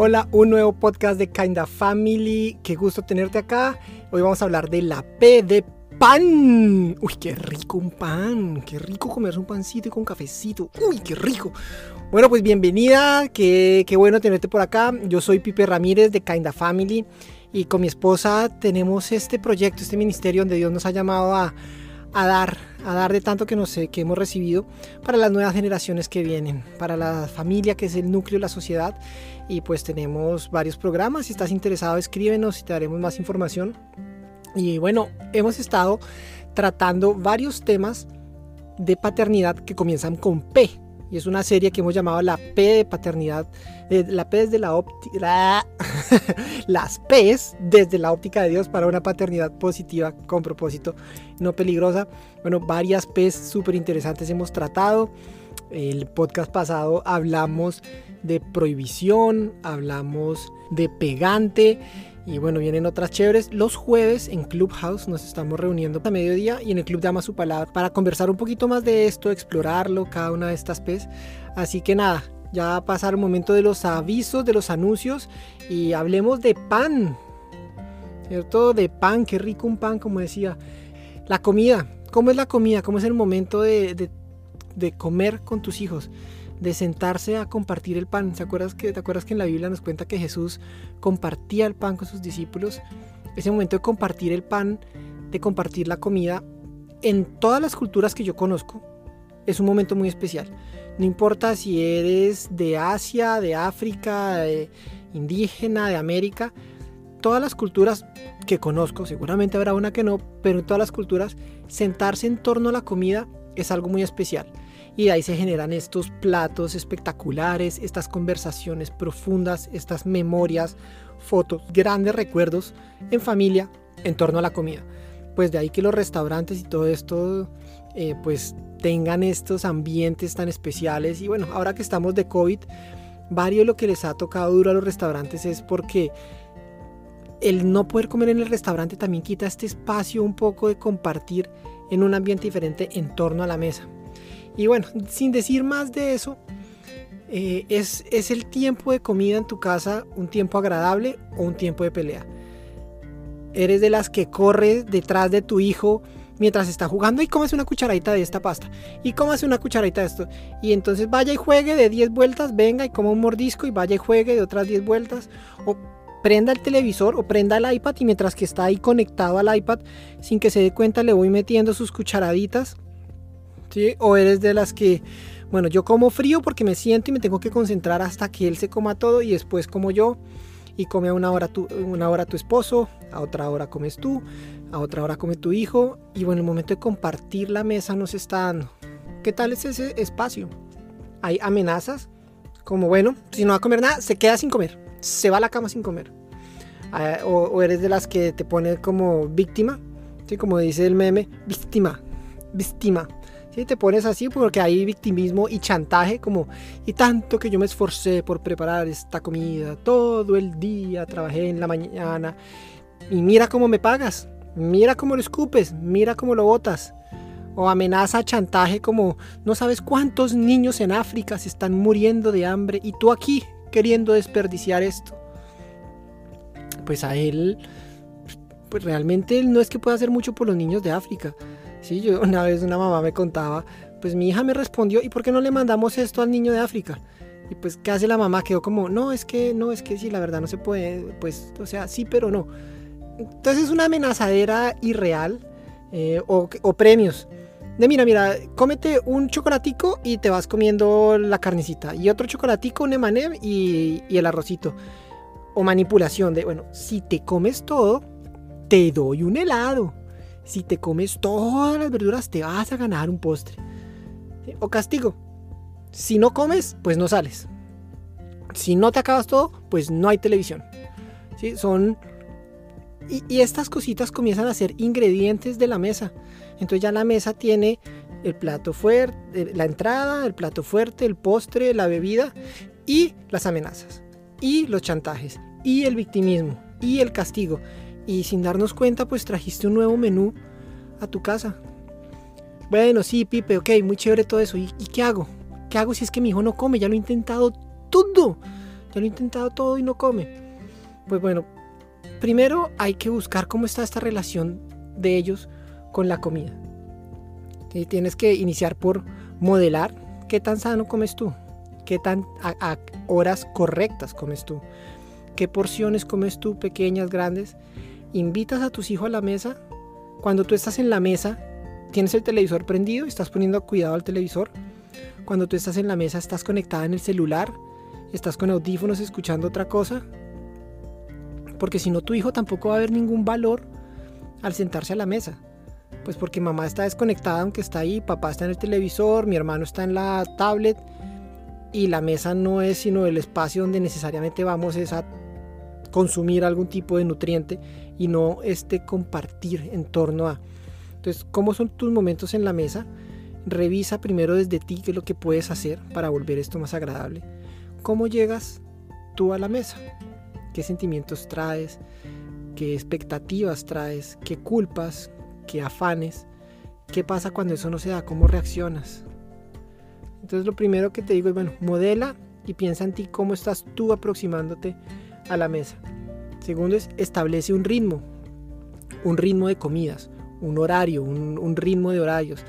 Hola, un nuevo podcast de Kinda Family. Qué gusto tenerte acá. Hoy vamos a hablar de la P de pan. Uy, qué rico un pan. Qué rico comerse un pancito y con cafecito. Uy, qué rico. Bueno, pues bienvenida. Qué, qué bueno tenerte por acá. Yo soy Pipe Ramírez de Kinda Family. Y con mi esposa tenemos este proyecto, este ministerio donde Dios nos ha llamado a a dar, a dar de tanto que, nos, que hemos recibido para las nuevas generaciones que vienen, para la familia que es el núcleo de la sociedad. Y pues tenemos varios programas, si estás interesado escríbenos y te daremos más información. Y bueno, hemos estado tratando varios temas de paternidad que comienzan con P. Y es una serie que hemos llamado la P de paternidad, la P desde la óptica, las P's desde la óptica de Dios para una paternidad positiva con propósito, no peligrosa. Bueno, varias P's súper interesantes hemos tratado. El podcast pasado hablamos de prohibición, hablamos de pegante y bueno, vienen otras chéveres. Los jueves en Clubhouse nos estamos reuniendo a mediodía y en el Club de Ama Su Palabra para conversar un poquito más de esto, explorarlo, cada una de estas P's. Así que nada, ya va a pasar el momento de los avisos, de los anuncios y hablemos de pan. ¿Cierto? De pan, qué rico un pan, como decía. La comida, ¿cómo es la comida? ¿Cómo es el momento de, de comer con tus hijos? De sentarse a compartir el pan. ¿Te acuerdas, que, ¿Te acuerdas que en la Biblia nos cuenta que Jesús compartía el pan con sus discípulos? Ese momento de compartir el pan, de compartir la comida, en todas las culturas que yo conozco, es un momento muy especial. No importa si eres de Asia, de África, de indígena, de América, todas las culturas que conozco, seguramente habrá una que no, pero en todas las culturas, sentarse en torno a la comida es algo muy especial y de ahí se generan estos platos espectaculares, estas conversaciones profundas, estas memorias, fotos, grandes recuerdos en familia en torno a la comida. Pues de ahí que los restaurantes y todo esto eh, pues tengan estos ambientes tan especiales y bueno, ahora que estamos de COVID, varios lo que les ha tocado duro a los restaurantes es porque el no poder comer en el restaurante también quita este espacio un poco de compartir en un ambiente diferente en torno a la mesa. Y bueno, sin decir más de eso, eh, es, es el tiempo de comida en tu casa un tiempo agradable o un tiempo de pelea. Eres de las que corres detrás de tu hijo mientras está jugando y comes una cucharadita de esta pasta y comas una cucharadita de esto. Y entonces vaya y juegue de 10 vueltas, venga y coma un mordisco y vaya y juegue de otras 10 vueltas. O prenda el televisor o prenda el iPad y mientras que está ahí conectado al iPad sin que se dé cuenta le voy metiendo sus cucharaditas o eres de las que, bueno, yo como frío porque me siento y me tengo que concentrar hasta que él se coma todo y después como yo y come a una hora tu, una hora tu esposo, a otra hora comes tú, a otra hora come tu hijo y bueno, el momento de compartir la mesa nos está dando. ¿Qué tal es ese espacio? Hay amenazas como, bueno, si no va a comer nada, se queda sin comer, se va a la cama sin comer. Ah, o, eres de las que te pone como víctima, ¿sí? como dice el meme, víctima, víctima te pones así porque hay victimismo y chantaje como, y tanto que yo me esforcé por preparar esta comida, todo el día trabajé en la mañana, y mira cómo me pagas, mira cómo lo escupes, mira cómo lo botas. O amenaza, chantaje como, no sabes cuántos niños en África se están muriendo de hambre y tú aquí queriendo desperdiciar esto. Pues a él, pues realmente él no es que pueda hacer mucho por los niños de África Sí, yo una vez una mamá me contaba, pues mi hija me respondió, ¿y por qué no le mandamos esto al niño de África? Y pues, ¿qué hace la mamá? Quedó como, no, es que, no, es que sí, la verdad no se puede, pues, o sea, sí, pero no. Entonces es una amenazadera irreal eh, o, premios. De mira, mira, cómete un chocolatico y te vas comiendo la carnecita. Y otro chocolatico, un emanem y, y el arrocito. O manipulación de, bueno, si te comes todo, te doy un helado si te comes todas las verduras te vas a ganar un postre. O castigo. Si no comes, pues no sales. Si no te acabas todo, pues no hay televisión. ¿Sí? Son... Y, estas cositas comienzan a ser ingredientes de la mesa. Entonces ya la mesa tiene el plato fuerte, eh, la entrada, el plato fuerte, el postre, la bebida y las amenazas. Y los chantajes. Y el victimismo. Y el castigo y sin darnos cuenta pues trajiste un nuevo menú a tu casa. Bueno, sí, Pipe, ok, muy chévere todo eso. ¿Y, qué hago? ¿Qué hago si es que mi hijo no come? Ya lo he intentado todo. Ya lo he intentado todo y no come. Pues bueno, primero hay que buscar cómo está esta relación de ellos con la comida. Y tienes que iniciar por modelar qué tan sano comes tú, qué tan a, horas correctas comes tú, qué porciones comes tú, pequeñas, grandes. Invitas a tus hijos a la mesa. Cuando tú estás en la mesa, tienes el televisor prendido estás poniendo cuidado al televisor. Cuando tú estás en la mesa, estás conectada en el celular, estás con audífonos escuchando otra cosa. Porque si no, tu hijo tampoco va a ver ningún valor al sentarse a la mesa. Pues porque mamá está desconectada aunque está ahí, papá está en el televisor, mi hermano está en la tablet y la mesa no es sino el espacio donde necesariamente vamos a consumir algún tipo de nutriente y no este compartir en torno a. Entonces, ¿cómo son tus momentos en la mesa? Revisa primero desde ti qué es lo que puedes hacer para volver esto más agradable. ¿Cómo llegas tú a la mesa? ¿Qué sentimientos traes? ¿Qué expectativas traes? ¿Qué culpas? ¿Qué afanes? ¿Qué pasa cuando eso no se da? ¿Cómo reaccionas? Entonces lo primero que te digo es, bueno, modela y piensa en ti cómo estás tú aproximándote a la mesa. Segundo es, establece un ritmo, un ritmo de comidas, un horario, un, ritmo de horarios.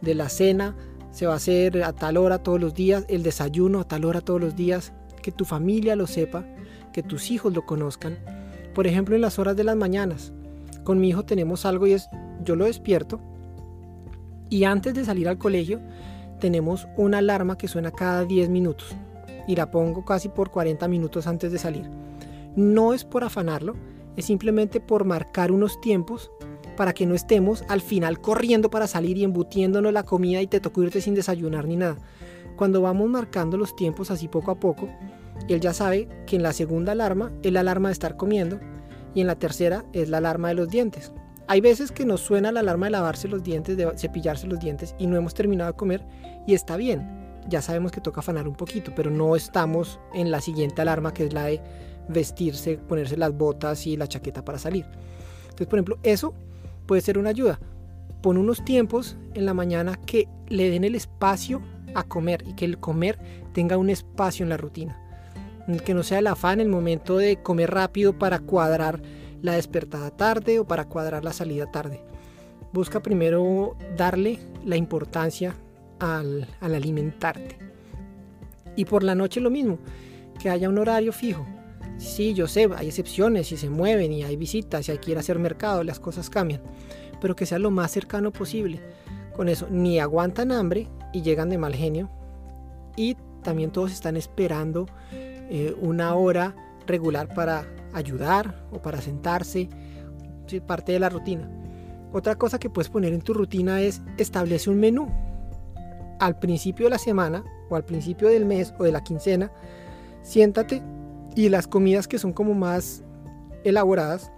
De la cena se va a hacer a tal hora todos los días, el desayuno a tal hora todos los días, que tu familia lo sepa, que tus hijos lo conozcan. Por ejemplo, en las horas de las mañanas, con mi hijo tenemos algo y es, yo lo despierto y antes de salir al colegio tenemos una alarma que suena cada 10 minutos y la pongo casi por 40 minutos antes de salir. No es por afanarlo, es simplemente por marcar unos tiempos para que no estemos al final corriendo para salir y embutiéndonos la comida y te tocó irte sin desayunar ni nada. Cuando vamos marcando los tiempos así poco a poco, él ya sabe que en la segunda alarma es la alarma de estar comiendo y en la tercera es la alarma de los dientes. Hay veces que nos suena la alarma de lavarse los dientes, de cepillarse los dientes y no hemos terminado de comer y está bien. Ya sabemos que toca afanar un poquito, pero no estamos en la siguiente alarma que es la de vestirse, ponerse las botas y la chaqueta para salir. Entonces, por ejemplo, eso puede ser una ayuda. Pon unos tiempos en la mañana que le den el espacio a comer y que el comer tenga un espacio en la rutina. Que no sea el afán el momento de comer rápido para cuadrar la despertada tarde o para cuadrar la salida tarde. Busca primero darle la importancia al, alimentarte. Y por la noche lo mismo, que haya un horario fijo. Sí, yo sé, hay excepciones y se mueven y hay visitas y hay que ir a hacer mercado, las cosas cambian. Pero que sea lo más cercano posible. Con eso, ni aguantan hambre y llegan de mal genio. Y también todos están esperando eh, una hora regular para ayudar o para sentarse. parte de la rutina. Otra cosa que puedes poner en tu rutina es establece un menú al principio de la semana o al principio del mes o de la quincena, siéntate y las comidas que son como más elaboradas,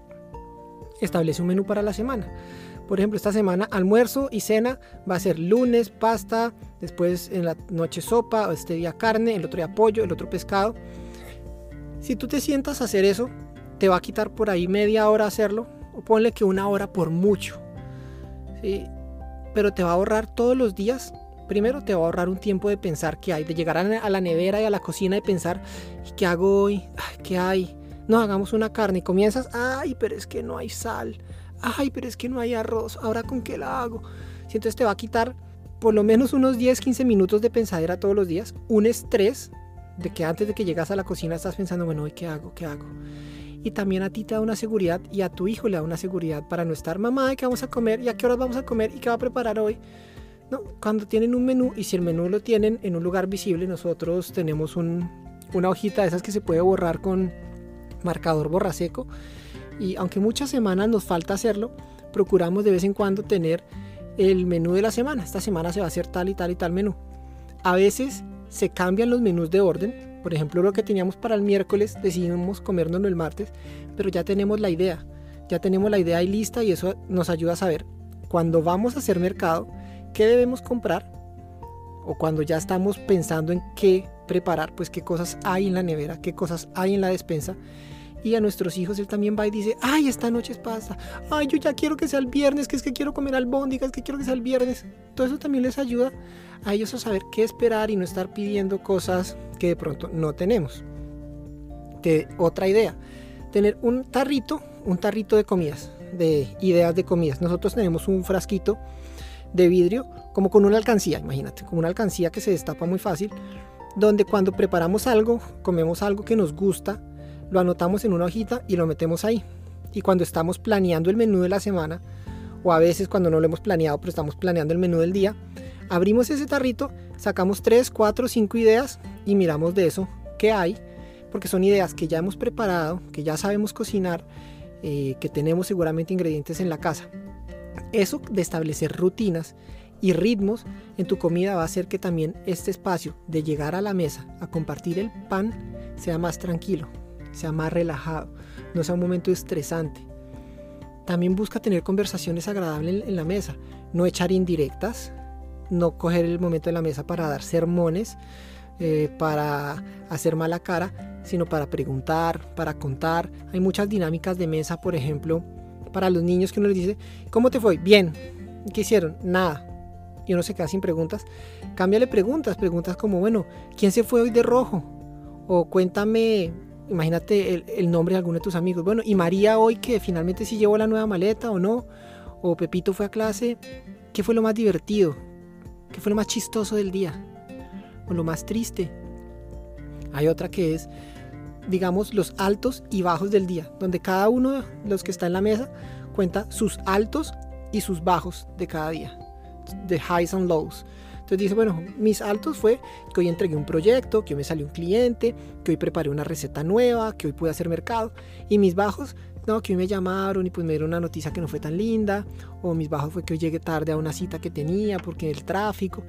establece un menú para la semana. Por ejemplo, esta semana almuerzo y cena va a ser lunes pasta, después en la noche sopa, este día carne, el otro día pollo, el otro pescado. Si tú te sientas a hacer eso, te va a quitar por ahí media hora hacerlo, o ponle que una hora por mucho. Pero te va a ahorrar todos los días Primero te va a ahorrar un tiempo de pensar qué hay, de llegar a la nevera y a la cocina y pensar, ¿qué hago hoy? ¿Qué hay? No, hagamos una carne y comienzas, ay, pero es que no hay sal, ay, pero es que no hay arroz, ahora con qué la hago. Si entonces te va a quitar por lo menos unos 10, 15 minutos de pensadera todos los días, un estrés de que antes de que llegas a la cocina estás pensando, bueno, hoy qué hago, qué hago. Y también a ti te da una seguridad y a tu hijo le da una seguridad para no estar, mamá, ¿qué vamos a comer? ¿Y a qué horas vamos a comer? ¿Y qué va a preparar hoy? Cuando tienen un menú y si el menú lo tienen en un lugar visible, nosotros tenemos una hojita de esas que se puede borrar con marcador borraseco y aunque muchas semanas nos falta hacerlo, procuramos de vez en cuando tener el menú de la semana. Esta semana se va a hacer tal y tal y tal menú. A veces se cambian los menús de orden. Por ejemplo, lo que teníamos para el miércoles decidimos comérnoslo el martes, pero ya tenemos la idea. Ya tenemos la idea ahí lista y eso nos ayuda a saber cuando vamos a hacer mercado qué debemos comprar o cuando ya estamos pensando en qué preparar, pues qué cosas hay en la nevera, qué cosas hay en la despensa. Y a nuestros hijos él también va y dice, ay, esta noche es pasta, ay, yo ya quiero que sea el viernes, que es que quiero comer albóndigas, que quiero que sea el viernes. Todo eso también les ayuda a ellos a saber qué esperar y no estar pidiendo cosas que de pronto no tenemos. te, otra idea, tener un tarrito, un tarrito de comidas, de ideas de comidas. Nosotros tenemos un frasquito de vidrio como con una alcancía, imagínate, como una alcancía que se destapa muy fácil, donde cuando preparamos algo, comemos algo que nos gusta, lo anotamos en una hojita y lo metemos ahí. Y cuando estamos planeando el menú de la semana, o a veces cuando no lo hemos planeado, pero estamos planeando el menú del día, abrimos ese tarrito, sacamos 3, 4, 5 ideas y miramos de eso qué hay, porque son ideas que ya hemos preparado, que ya sabemos cocinar, eh, que tenemos seguramente ingredientes en la casa. Eso de establecer rutinas y ritmos en tu comida va a hacer que también este espacio de llegar a la mesa a compartir el pan sea más tranquilo, sea más relajado, no sea un momento estresante. También busca tener conversaciones agradables en la mesa, no echar indirectas, no coger el momento de la mesa para dar sermones, eh, para hacer mala cara, sino para preguntar, para contar. Hay muchas dinámicas de mesa, por ejemplo, para los niños que uno les dice, ¿cómo te fue? Bien. ¿Qué hicieron? Nada. Y uno se queda sin preguntas. Cámbiale preguntas, preguntas como, bueno, ¿quién se fue hoy de rojo? O cuéntame, imagínate el, nombre de alguno de tus amigos. Bueno, ¿y María hoy que finalmente sí llevó la nueva maleta o no? O Pepito fue a clase. ¿Qué fue lo más divertido? ¿Qué fue lo más chistoso del día? O lo más triste. Hay otra que es, digamos, los altos y bajos del día, donde cada uno de los que está en la mesa cuenta sus altos y sus bajos de cada día, de highs and lows. Entonces dice, bueno, mis altos fue que hoy entregué un proyecto, que hoy me salió un cliente, que hoy preparé una receta nueva, que hoy pude hacer mercado. Y mis bajos, no, que hoy me llamaron y pues me dieron una noticia que no fue tan linda. O mis bajos fue que hoy llegué tarde a una cita que tenía porque el tráfico.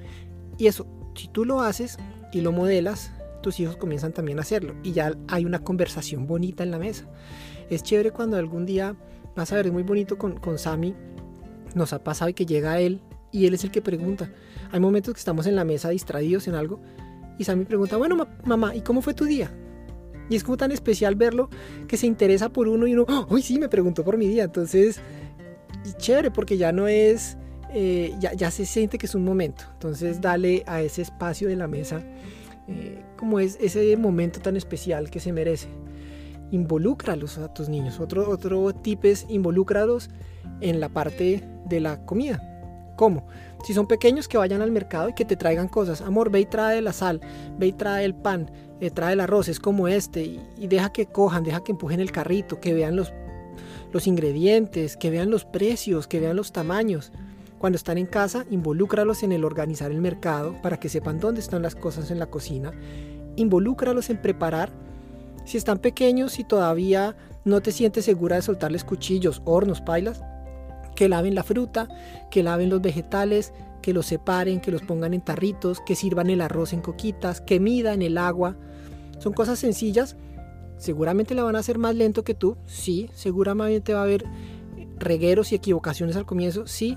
Y eso, si tú lo haces y lo modelas, tus hijos comienzan también a hacerlo y ya hay una conversación bonita en la mesa. Es chévere cuando algún día, vas a ver, es muy bonito con, con Sammy, nos ha pasado y que llega él y él es el que pregunta. Hay momentos que estamos en la mesa distraídos en algo y Sammy pregunta, bueno mamá, ¿y cómo fue tu día? Y es como tan especial verlo que se interesa por uno y uno, uy, sí, me preguntó por mi día. Entonces, chévere porque ya no es, eh, ya, ya se siente que es un momento. Entonces, dale a ese espacio de la mesa eh, como es ese momento tan especial que se merece. Involúcralos a tus niños. Otro, otro tip es involúcralos en la parte de la comida. ¿Cómo? Si son pequeños, que vayan al mercado y que te traigan cosas. Amor, ve y trae la sal, ve y trae el pan, eh, trae el arroz, es como este. Y, y, deja que cojan, deja que empujen el carrito, que vean los, los ingredientes, que vean los precios, que vean los tamaños. Cuando están en casa, involúcralos en el organizar el mercado para que sepan dónde están las cosas en la cocina. Involúcralos en preparar. Si están pequeños y todavía no te sientes segura de soltarles cuchillos, hornos, pailas, que laven la fruta, que laven los vegetales, que los separen, que los pongan en tarritos, que sirvan el arroz en coquitas, que midan el agua. Son cosas sencillas. Seguramente la van a hacer más lento que tú, sí. Seguramente va a haber regueros y equivocaciones al comienzo, sí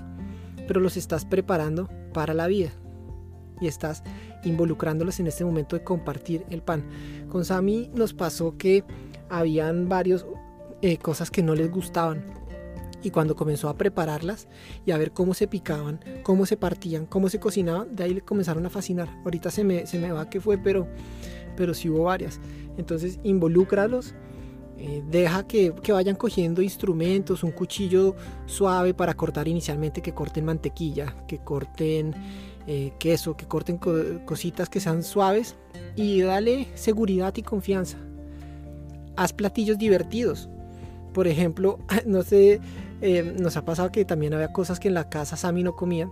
pero los estás preparando para la vida y estás involucrándolos en este momento de compartir el pan. Con Sami nos pasó que habían varias eh, cosas que no les gustaban y cuando comenzó a prepararlas y a ver cómo se picaban, cómo se partían, cómo se cocinaban, de ahí le comenzaron a fascinar. Ahorita se me, se me va qué fue, pero, pero sí hubo varias. Entonces involúcralos eh, deja que, vayan cogiendo instrumentos, un cuchillo suave para cortar inicialmente, que corten mantequilla, que corten eh, queso, que corten cositas que sean suaves y dale seguridad y confianza. Haz platillos divertidos. Por ejemplo, no sé, eh, nos ha pasado que también había cosas que en la casa Sammy no comía.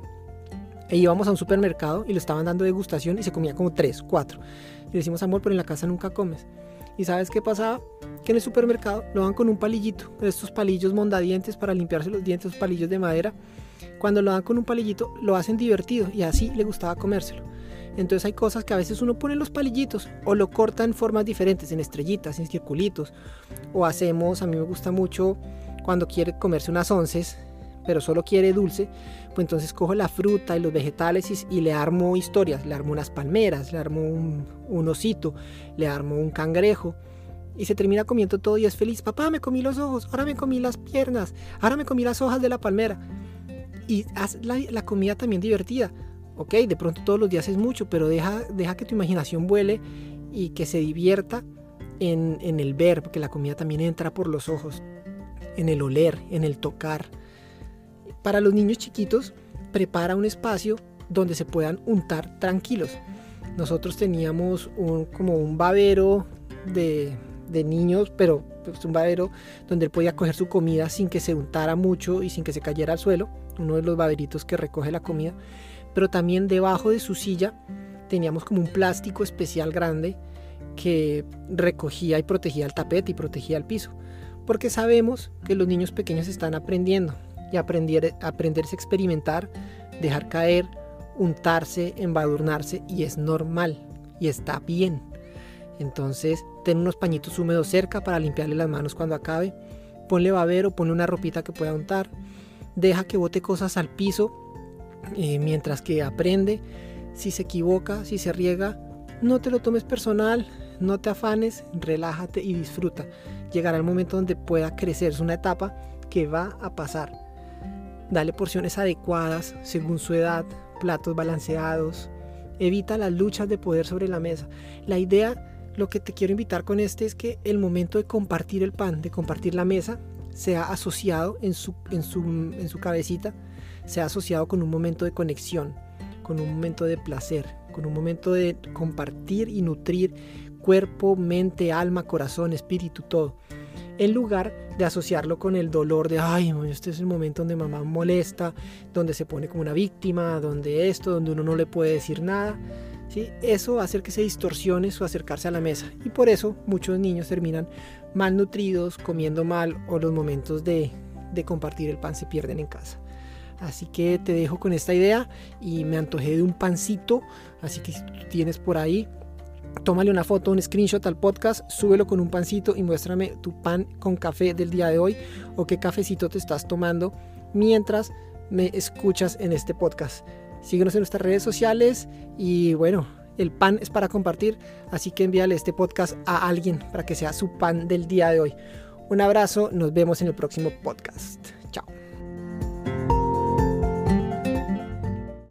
E íbamos a un supermercado y le estaban dando degustación y se comía como tres, cuatro. Y le decimos, amor, pero en la casa nunca comes. ¿Y sabes qué pasaba? Que en el supermercado lo dan con un palillito, estos palillos mondadientes para limpiarse los dientes, palillos de madera. Cuando lo dan con un palillito, lo hacen divertido y así le gustaba comérselo. Entonces hay cosas que a veces uno pone los palillitos o lo corta en formas diferentes, en estrellitas, en circulitos. O hacemos, a mí me gusta mucho cuando quiere comerse unas onces, pero solo quiere dulce, pues entonces cojo la fruta y los vegetales y, le armo historias, le armo unas palmeras, le armo un, un, osito, le armo un cangrejo. Y se termina comiendo todo y es feliz. Papá, me comí los ojos, ahora me comí las piernas, ahora me comí las hojas de la palmera. Y haz la, la comida también divertida. Ok, de pronto todos los días es mucho, pero deja, deja que tu imaginación vuele y que se divierta en, en el ver, porque la comida también entra por los ojos, en el oler, en el tocar. Para los niños chiquitos, prepara un espacio donde se puedan untar tranquilos. Nosotros teníamos un, como un babero de, niños, pero pues, un babero donde él podía coger su comida sin que se untara mucho y sin que se cayera al suelo, uno de los baberitos que recoge la comida, pero también debajo de su silla teníamos como un plástico especial grande que recogía y protegía el tapete y protegía el piso, porque sabemos que los niños pequeños están aprendiendo y aprender, aprenderse a experimentar, dejar caer, untarse, embadurnarse y es normal y está bien. Entonces, ten unos pañitos húmedos cerca para limpiarle las manos cuando acabe. Ponle babero, ponle una ropita que pueda untar. Deja que bote cosas al piso eh, mientras que aprende. Si se equivoca, si se riega, no te lo tomes personal, no te afanes, relájate y disfruta. Llegará el momento donde pueda crecer. Es una etapa que va a pasar. Dale porciones adecuadas según su edad, platos balanceados. Evita las luchas de poder sobre la mesa. La idea lo que te quiero invitar con este es que el momento de compartir el pan, de compartir la mesa, sea asociado en su, en su, en su cabecita, sea asociado con un momento de conexión, con un momento de placer, con un momento de compartir y nutrir cuerpo, mente, alma, corazón, espíritu, todo. En lugar de asociarlo con el dolor de, ay, este es el momento donde mamá molesta, donde se pone como una víctima, donde esto, donde uno no le puede decir nada eso va a hacer que se distorsione su acercarse a la mesa y por eso muchos niños terminan malnutridos, comiendo mal o los momentos de, de compartir el pan se pierden en casa. Así que te dejo con esta idea y me antojé de un pancito, así que si tienes por ahí, tómale una foto, un screenshot al podcast, súbelo con un pancito y muéstrame tu pan con café del día de hoy o qué cafecito te estás tomando mientras me escuchas en este podcast. Síguenos en nuestras redes sociales y bueno, el pan es para compartir, así que envíale este podcast a alguien para que sea su pan del día de hoy. Un abrazo, nos vemos en el próximo podcast.